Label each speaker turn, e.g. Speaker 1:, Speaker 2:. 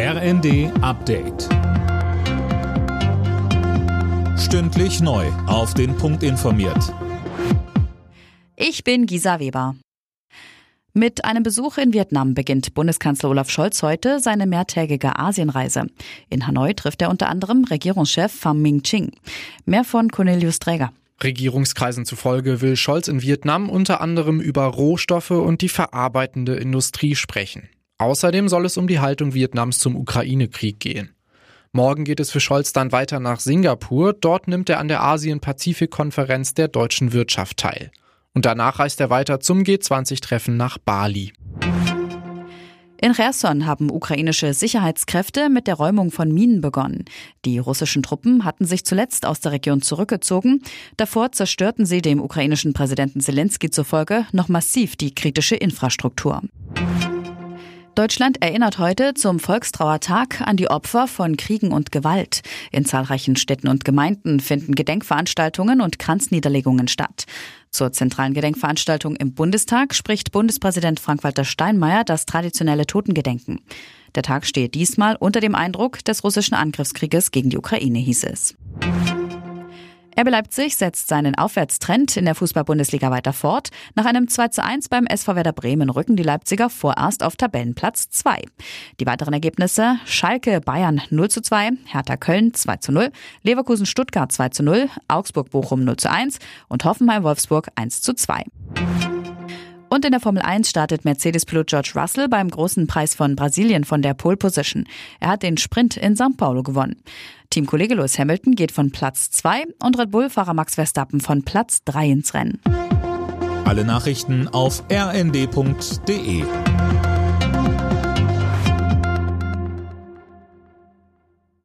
Speaker 1: RND Update. Stündlich neu. Auf den Punkt informiert.
Speaker 2: Ich bin Gisa Weber. Mit einem Besuch in Vietnam beginnt Bundeskanzler Olaf Scholz heute seine mehrtägige Asienreise. In Hanoi trifft er unter anderem Regierungschef Pham Minh Ching. Mehr von Cornelius Träger.
Speaker 3: Regierungskreisen zufolge will Scholz in Vietnam unter anderem über Rohstoffe und die verarbeitende Industrie sprechen. Außerdem soll es um die Haltung Vietnams zum Ukraine-Krieg gehen. Morgen geht es für Scholz dann weiter nach Singapur. Dort nimmt er an der Asien-Pazifik-Konferenz der deutschen Wirtschaft teil. Und danach reist er weiter zum G20-Treffen nach Bali.
Speaker 2: In Cherson haben ukrainische Sicherheitskräfte mit der Räumung von Minen begonnen. Die russischen Truppen hatten sich zuletzt aus der Region zurückgezogen. Davor zerstörten sie dem ukrainischen Präsidenten Zelensky zufolge noch massiv die kritische Infrastruktur. Deutschland erinnert heute zum Volkstrauertag an die Opfer von Kriegen und Gewalt. In zahlreichen Städten und Gemeinden finden Gedenkveranstaltungen und Kranzniederlegungen statt. Zur zentralen Gedenkveranstaltung im Bundestag spricht Bundespräsident Frank-Walter Steinmeier das traditionelle Totengedenken. Der Tag steht diesmal unter dem Eindruck des russischen Angriffskrieges gegen die Ukraine, hieß es. RB Leipzig setzt seinen Aufwärtstrend in der Fußball-Bundesliga weiter fort. Nach einem 2 zu 1 beim SV Werder Bremen rücken die Leipziger vorerst auf Tabellenplatz 2. Die weiteren Ergebnisse Schalke Bayern 0 zu 2, Hertha Köln 2 zu 0, Leverkusen Stuttgart 2 zu 0, Augsburg Bochum 0 zu 1 und Hoffenheim Wolfsburg 1 zu 2. Und in der Formel 1 startet Mercedes-Pilot George Russell beim großen Preis von Brasilien von der Pole Position. Er hat den Sprint in São Paulo gewonnen. Teamkollege Lewis Hamilton geht von Platz 2 und Red Bull-Fahrer Max Verstappen von Platz 3 ins Rennen.
Speaker 1: Alle Nachrichten auf rnd.de